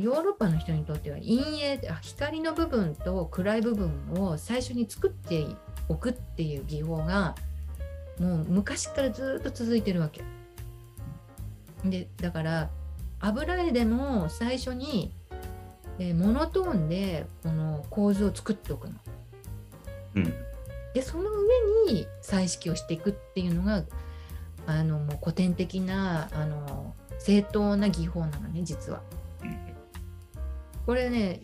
ヨーロッパの人にとっては陰影あ光の部分と暗い部分を最初に作っておくっていう技法がもう昔からずっと続いてるわけ。でだから油絵でも最初に、えーモノトーンでこの構図を作っておくの。うん。でその上に彩色をしていくっていうのがあのもう古典的なあの正当な技法なのね実は。これね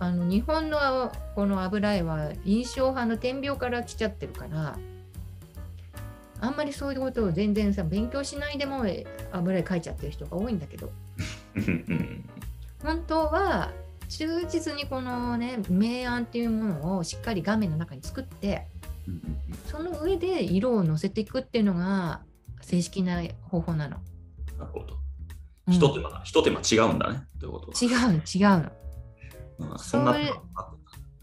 あの日本のこの油絵は印象派の点描から来ちゃってるからあんまりそういうことを全然さ勉強しないでも油絵描いちゃってる人が多いんだけど。本当は忠実にこのね明暗っていうものをしっかり画面の中に作ってその上で色を乗せていくっていうのが正式な方法なの。なるほど。うん一手間が、一手間違うんだね。ということ違うの違うの。うんそんなそれ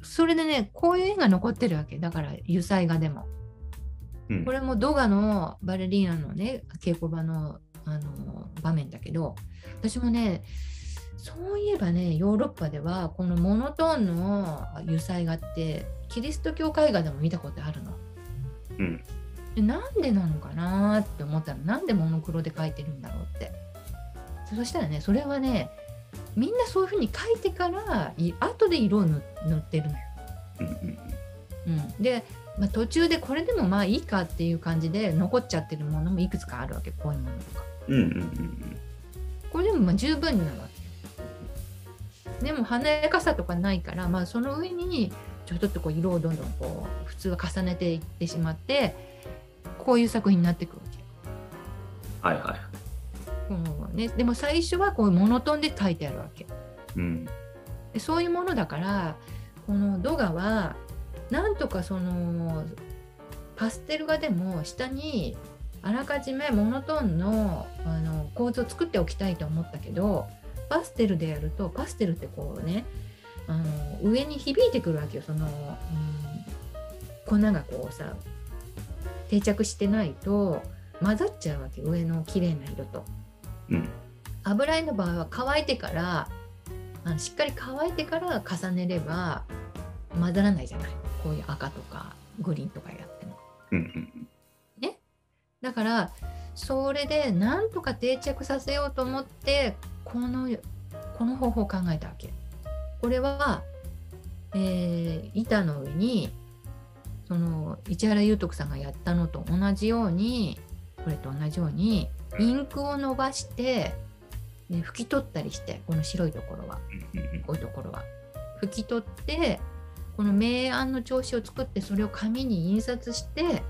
それでねこういう絵が残ってるわけだから油彩画でも。うんこれもドガのバレリーナのね稽古場のあの場面だけど私もねそういえばねヨーロッパではこのモノトーンの油彩画ってキリスト教絵画でも見たことあるの。うん。でなんでなのかなって思ったのなんでモノクロで描いてるんだろうってそしたらねそれはねみんなそういう風に描いてからい後で色を塗塗ってるのよ、うんで、まあ、途中でこれでもまあいいかっていう感じで残っちゃってるものもいくつかあるわけこういうものとか。うんうんうんこれでもまあ十分になるわけでも華やかさとかないから、まあ、その上にちょっとこう色をどんどんこう普通は重ねていってしまってこういう作品になっていくわけはいはい。うん。ね、でも最初はこうモノトーンで書いてあるわけ。うん。でそういうものだからこのドガはなんとかそのパステル画でも下にあらかじめモノトーンのあの構図を作っておきたいと思ったけどパステルでやるとパステルってこうねあの上に響いてくるわけよ。その、うん、粉がこうさ定着してないと混ざっちゃうわけ。上の綺麗な色と。うん。油絵の場合は乾いてからあのしっかり乾いてから重ねれば混ざらないじゃない。こういう赤とかグリーンとかやっても。うんうんだからそれでなんとか定着させようと思ってこのこの方法を考えたわけ。これは、えー板の上にその市原裕徳さんがやったのと同じようにこれと同じようにインクを伸ばして、ね、拭き取ったりしてこの白いところは。こういうところは。拭き取ってこの明暗の調子を作ってそれを紙に印刷して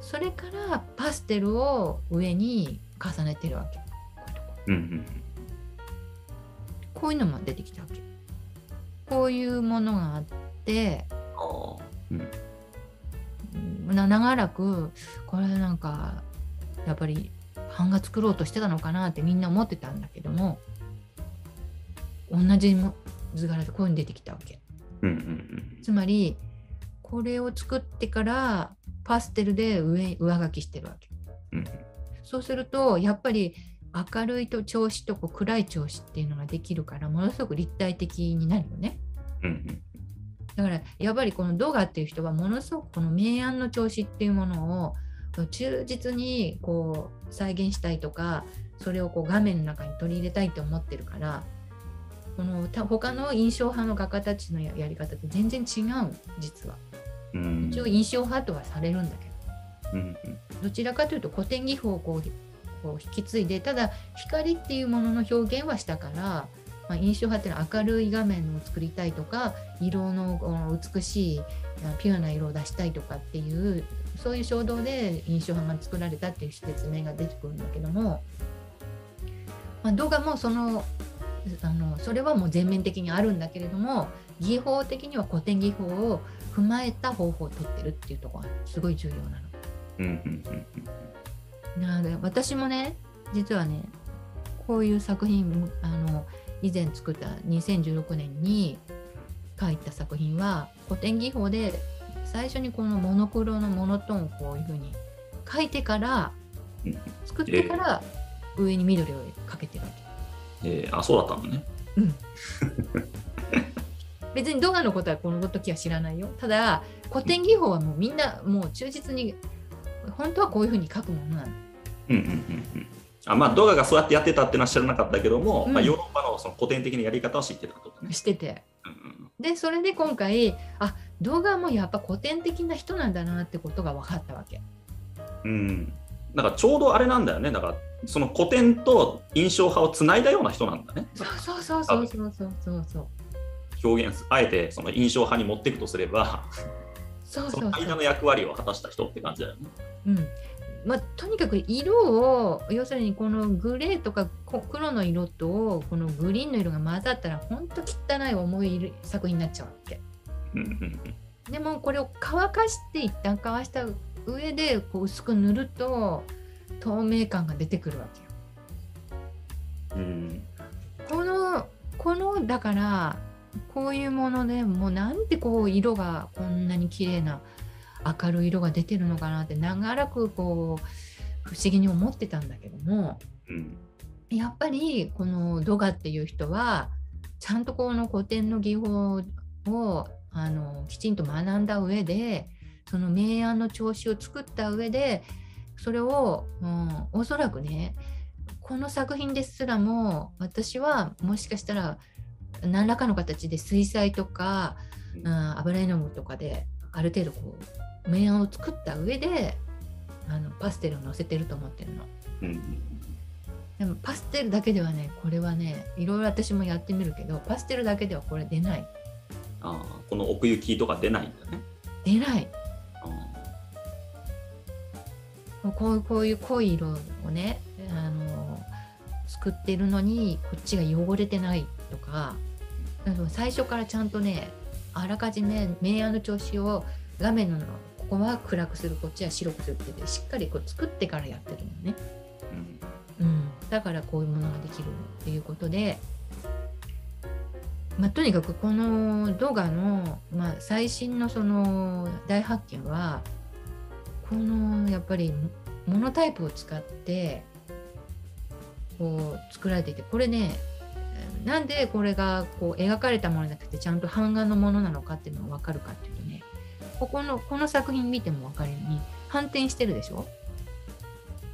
それからパステルを上に重ねてるわけ。こういうとこうんうん。こういうのも出てきたわけ。こういうものがあって長らくこれなんかやっぱり版画作ろうとしてたのかなってみんな思ってたんだけども同じ図柄でこういうの出てきたわけつまりこれを作ってからパステルで上上書きしてるわけそうするとやっぱり明るいと調子とこう暗い調子っていうのができるからものすごく立体的になるよねうんだからやっぱりこのドガっていう人はものすごくこの明暗の調子っていうものを忠実にこう再現したいとかそれをこう画面の中に取り入れたいと思ってるからこのた他の印象派の画家たちのややり方って全然違う実は。うん。一応印象派とはされるんだけど。うんうん。どちらかというと古典技法をこうこう引き継いでただ光っていうものの表現はしたから、まあ、印象派っていうのは明るい画面を作りたいとか色の美しいあピュアな色を出したいとかっていうそういう衝動で印象派が作られたっていう説明が出てくるんだけども、まあ、動画もそのあのそれはもう全面的にあるんだけれども技法的には古典技法を踏まえた方法を取ってるっていうところがすごい重要なの。うんうんうんなので私もね実はねこういう作品あの以前作った2016年に書いた作品は古典技法で最初にこのモノクロのモノトーンをこういうふうに書いてからうん作ってから上に緑をかけてるわけ。えーあ、そうだったのね。うん。別にドガのことはこの時は知らないよ。ただ古典技法はもうみんなもう忠実に本当はこういうふうに書くものなの。うんうんうんうんあまあ、ドガがそうやってやってたっていうのは知らなかったけども、うん、まあ、ヨーロッパのその古典的なやり方を知ってたことね。してて。うん、でそれで今回あ動画もやっぱ古典的な人なんだなってことが分かったわけ。うん、なんかちょうどあれなんだよねだからその古典と印象派をつないだような人なんだね。そうそうそうそうそうそうそう。表現あえてその印象派に持っていくとすればそうそうそうその間の役割を果たした人って感じだよね。うんまあ、とにかく色を要するにこのグレーとかこ黒の色とこのグリーンの色が混ざったら本当汚い重い作品になっちゃうわけ。でもこれを乾かして一旦乾した上でこう薄く塗ると透明感が出てくるわけよ。うん。うんこのこのだからこういうものでもうなんでこう色がこんなに綺麗な明るい色が出てるのかなって長らくこう不思議に思ってたんだけどもうん。やっぱりこのドガっていう人はちゃんとこの古典の技法をあのきちんと学んだ上でその明暗の調子を作った上でそれを、うん、おそらくねこの作品ですらも私はもしかしたら何らかの形で水彩とか、うん、油絵の具とかである程度こう明暗を作った上であのパステルを載せてると思ってるの。うんでもパステルだけではねこれはねいろいろ私もやってみるけどパステルだけではこれ出ない。ああこの奥行きとか出ないんだね。出ない。あこうこういう濃い色をねあの作ってるのにこっちが汚れてないとか。最初からちゃんとねあらかじめ明暗の調子を画面のここは暗くするこっちは白くするってしっかりこう作ってからやってるのね。うんうん、だからこういうものができるっていうことで、まあ、とにかくこのドガの、まあ、最新のその大発見はこのやっぱりモノタイプを使ってこう作られていてこれねなんでこれがこう描かれたものじゃなくてちゃんと版画のものなのかっていうのが分かるかっていうここのこの作品見ても分かるように反転してるでしょ？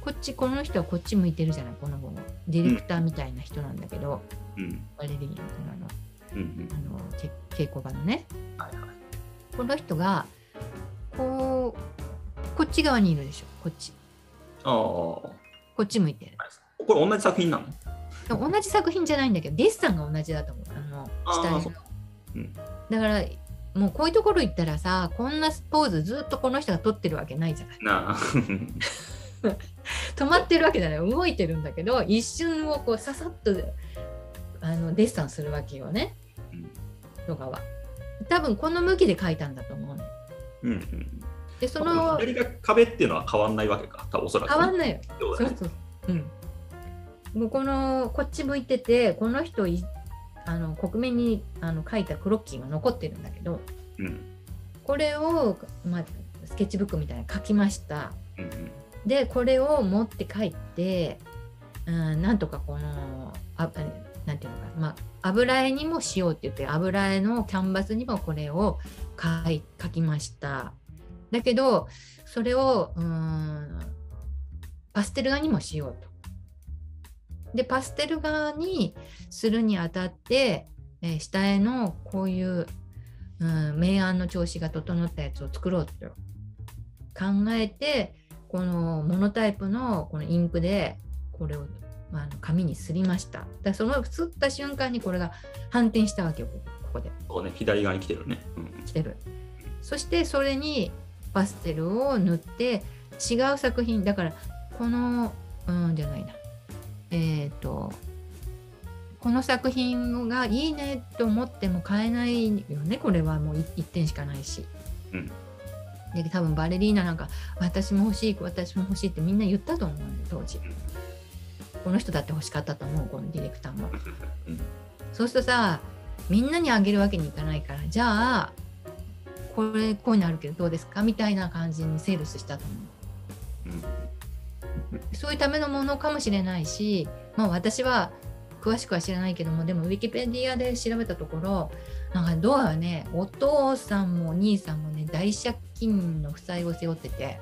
こっちこの人はこっち向いてるじゃない？この子の。ディレクターみたいな人なんだけど、うん。バレリーナの。うんうん。あのけ稽古場のね。はいはい。この人がこうこっち側にいるでしょ？こっち。ああ。こっち向いてる。これ同じ作品なの？同じ作品じゃないんだけどデッサンが同じだと思う。あの下絵そううん。だからもうこういうところ行ったらさこんなポーズずっとこの人が撮ってるわけないじゃない。なあ。止まってるわけじゃない。動いてるんだけど一瞬をこうささっとあのデッサンするわけよね。うん。とかは。多分この向きで描いたんだと思うねうんうん。でその左が壁っていうのは変わんないわけか。多分おそらく。ね、変わんないよ。そうそうそう。うん。もうこのこっち向いててこの人いあの国面にあの書いたクロッキーが残ってるんだけどうん。これを、まあ、スケッチブックみたいに書きました。うんうん。でこれを持って帰って、うん、なんとかこのあなんていうのかな、まあ、油絵にもしようって言って油絵のキャンバスにもこれを書い書きました。だけどそれをうんパステル画にもしようと。でパステル画にするにあたって、えー下絵のこういう、うん、明暗の調子が整ったやつを作ろうと考えてこのモノタイプのこのインクでこれを、まあ、紙にすりました。だそのすった瞬間にこれが反転したわけよここここでそうね左側に来てるね、うん来てる。そしてそれにパステルを塗って違う作品だからこのうんじゃないなえっ、とこの作品がいいねと思っても買えないよねこれはもう1点しかないし。うんで多分バレリーナなんか私も欲しい私も欲しいってみんな言ったと思うのよ当時。この人だって欲しかったと思うこのディレクターも。うんそうするとさみんなにあげるわけにいかないからじゃあこれこういうのあるけどどうですかみたいな感じにセールスしたと思う。うんそういうためのものかもしれないし、まあ、私は詳しくは知らないけどもでもウィキペディアで調べたところなんかドアはねお父さんもお兄さんもね大借金の負債を背負ってて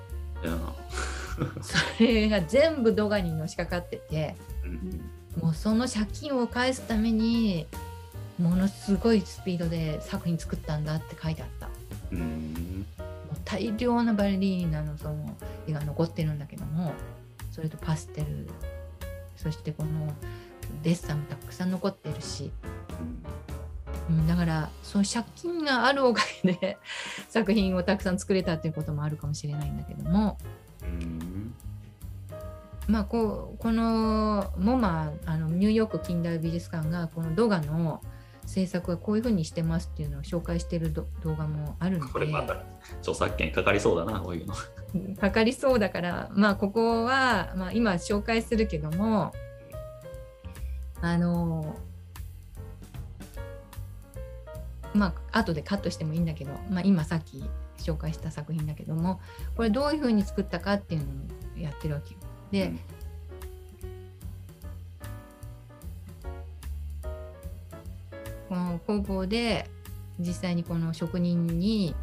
それが全部ドガにのしかかっててうん。もうその借金を返すためにものすごいスピードで作品作ったんだって書いてあった。うん。もう大量なバレリーナのその絵が残ってるんだけどもそれとパステル。そしてこのデッサンもたくさん残ってるし、うん、だからその借金があるおかげで 作品をたくさん作れたっていうこともあるかもしれないんだけども。うん。まあこうこのモマあのニューヨーク近代美術館がこのドガの制作はこういうふうにしてますっていうのを紹介してるど動画もあるので。これまた著作権かかりそうだな、こういうの。かかりそうだからまあここは、まあ、今紹介するけどもあのまあ後でカットしてもいいんだけど、まあ、今さっき紹介した作品だけどもこれどういうふうに作ったかっていうのをやってるわけよ。で、うんこの工房で実際にこの職人に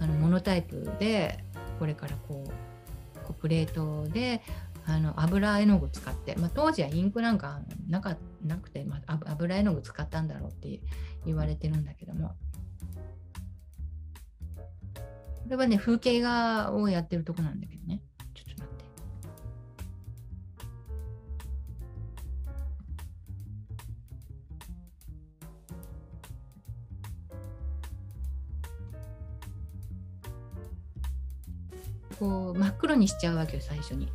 あのモノタイプでこれからこうこうプレートであの油絵の具使って、まあ、当時はインクなんかなかなくて、まあ、油絵の具使ったんだろうって言われてるんだけども。これはね風景画をやってるとこなんだけどね。こう真っ黒にしちゃうわけよ最初に。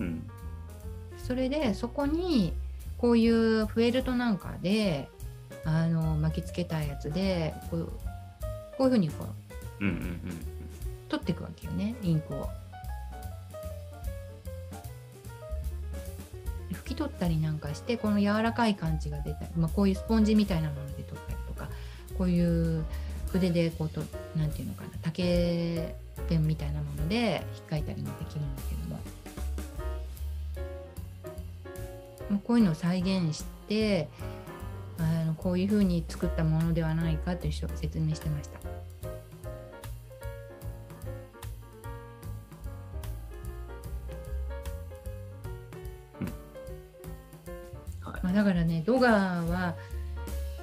うんそれでそこにこういうフェルトなんかであの巻きつけたやつでこうこういうふうにこううんうんうん取っていくわけよねインクを。拭き取ったりなんかしてこの柔らかい感じが出たり、まあ、こういうスポンジみたいなもので取ったりとかこういう筆でこうとなんていうのかな竹ペンみたいなもので引っかいたりもできるんだけども。まあこういうのを再現してあのこういうふうに作ったものではないかという説明してました。はいまあ、だからねドガーは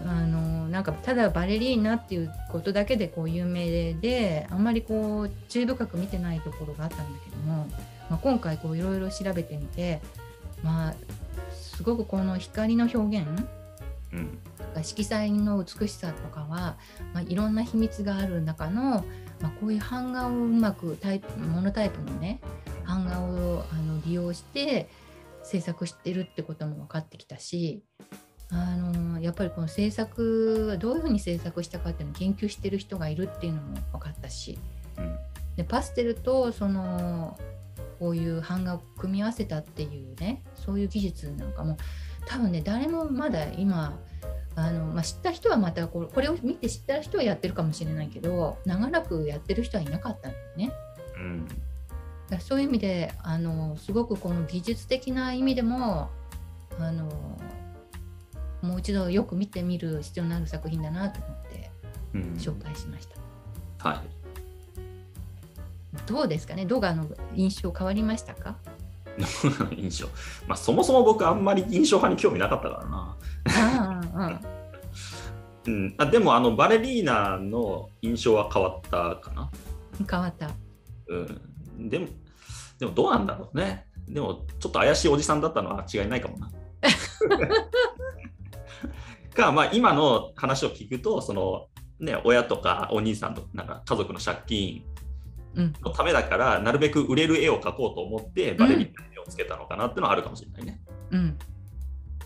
あのなんかただバレリーナっていうことだけでこう有名であんまりこう注意深く見てないところがあったんだけども、まあ、今回こういろいろ調べてみて、まあ、すごくこの光の表現うん色彩の美しさとかは、まあ、いろんな秘密がある中の、まあ、こういう版画をうまくタイプモノタイプのね版画をあの利用して制作してるってことも分かってきたしあのやっぱりこの制作どういうふうに制作したかっていうのを研究してる人がいるっていうのも分かったしうんでパステルとそのこういう版画を組み合わせたっていうねそういう技術なんかも多分ね誰もまだ今あの、まあ、知った人はまたこれこれを見て知った人はやってるかもしれないけど長らくやってる人はいなかったんだよね。うんだそういう意味であのすごくこの技術的な意味でもあのもう一度よく見てみる必要のある作品だなと思ってうん。紹介しました。はい。どうですかね？ドガの印象変わりましたか？印象まあそもそも僕あんまり印象派に興味なかったからな。ああ、うん、あでもあのバレリーナの印象は変わったかな、うん、変わった。うん、でもでもどうなんだろうね。でもちょっと怪しいおじさんだったのは違いないかもな かまあ今の話を聞くとそのね親とかお兄さんとなんか家族の借金うん、のためだからなるべく売れる絵を描こうと思ってバレリーナの絵をつけたのかなっていうのはあるかもしれないね、うん、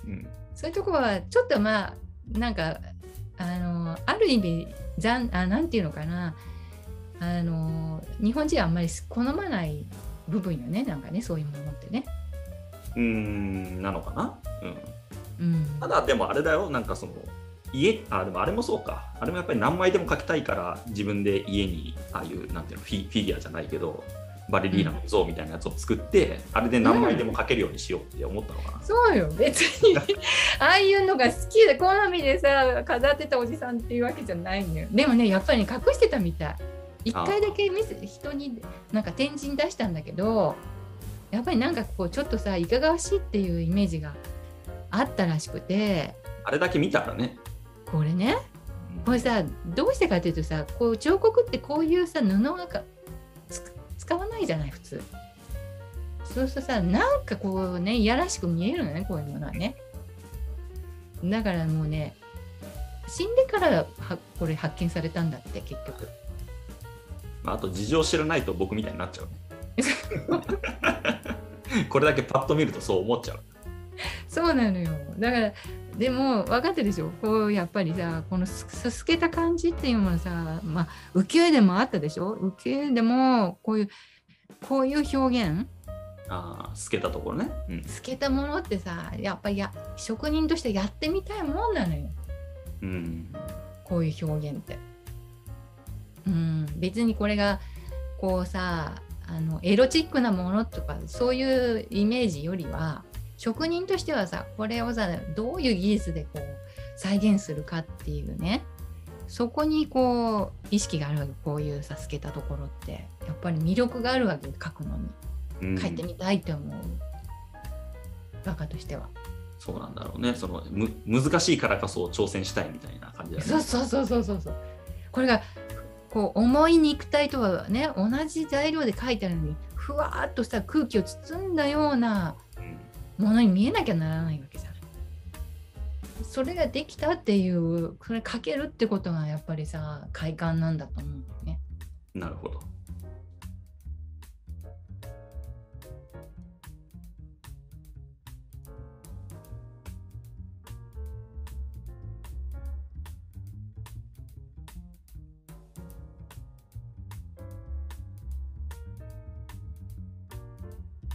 うん、そういうとこはちょっとまあなんかあのある意味ざんあなんていうのかな。あの日本人はあんまり好まない部分よねなんかねそういうものってね。うーんなのかな、うんうん、ただでもあれだよ、なんかその家、あ、でもあれもそうか。あれもやっぱり何枚でも描きたいから自分で家にああいうなんていうのフィフィギュアじゃないけどバレリーナの像みたいなやつを作って、あれで何枚でも描けるようにしようって思ったのかな。そうよ。別に。ああいうのが好きで好みでさ飾ってたおじさんっていうわけじゃないのよ。でもねやっぱり、ね、隠してたみたい。一回だけ見せ人になんか展示に出したんだけどやっぱりなんかこうちょっとさいかがわしいっていうイメージがあったらしくてあれだけ見たらね。これねこれさどうしてかっていうとさこう彫刻ってこういうさ布が使わないじゃない普通そうするとさなんかこうねいやらしく見えるのねこういうものはねだからもうね死んでからはこれ発見されたんだって結局まあ、あと事情知らないと僕みたいになっちゃうね。これだけパッと見るとそう思っちゃう。そうなのよだからでも分かってるでしょ？こうやっぱりさこのすすすけた感じっていうものさまあ浮世絵でもあったでしょ？浮世絵でもこういうこういう表現？ああ、透けたところね。うん。透けたものってさやっぱりや職人としてやってみたいもんなのようん。こういう表現って。うん別にこれがこうさあのエロチックなものとかそういうイメージよりは職人としてはさこれをさどういう技術でこう再現するかっていうねそこにこう意識があるわけこういうさ透けたところってやっぱり魅力があるわけよ描くのにうん描いてみたいって思う、画家としては。そうなんだろうね。そのむ難しいからこそ挑戦したいみたいな感じだよね。そうそうそうそうそうそう。これがこう重い肉体とはね同じ材料で描いてあるのにふわーっとした空気を包んだようなうんものに見えなきゃならないわけじゃない。それができたっていうそれ書けるってことがやっぱりさ快感なんだと思うんだよね。なるほど。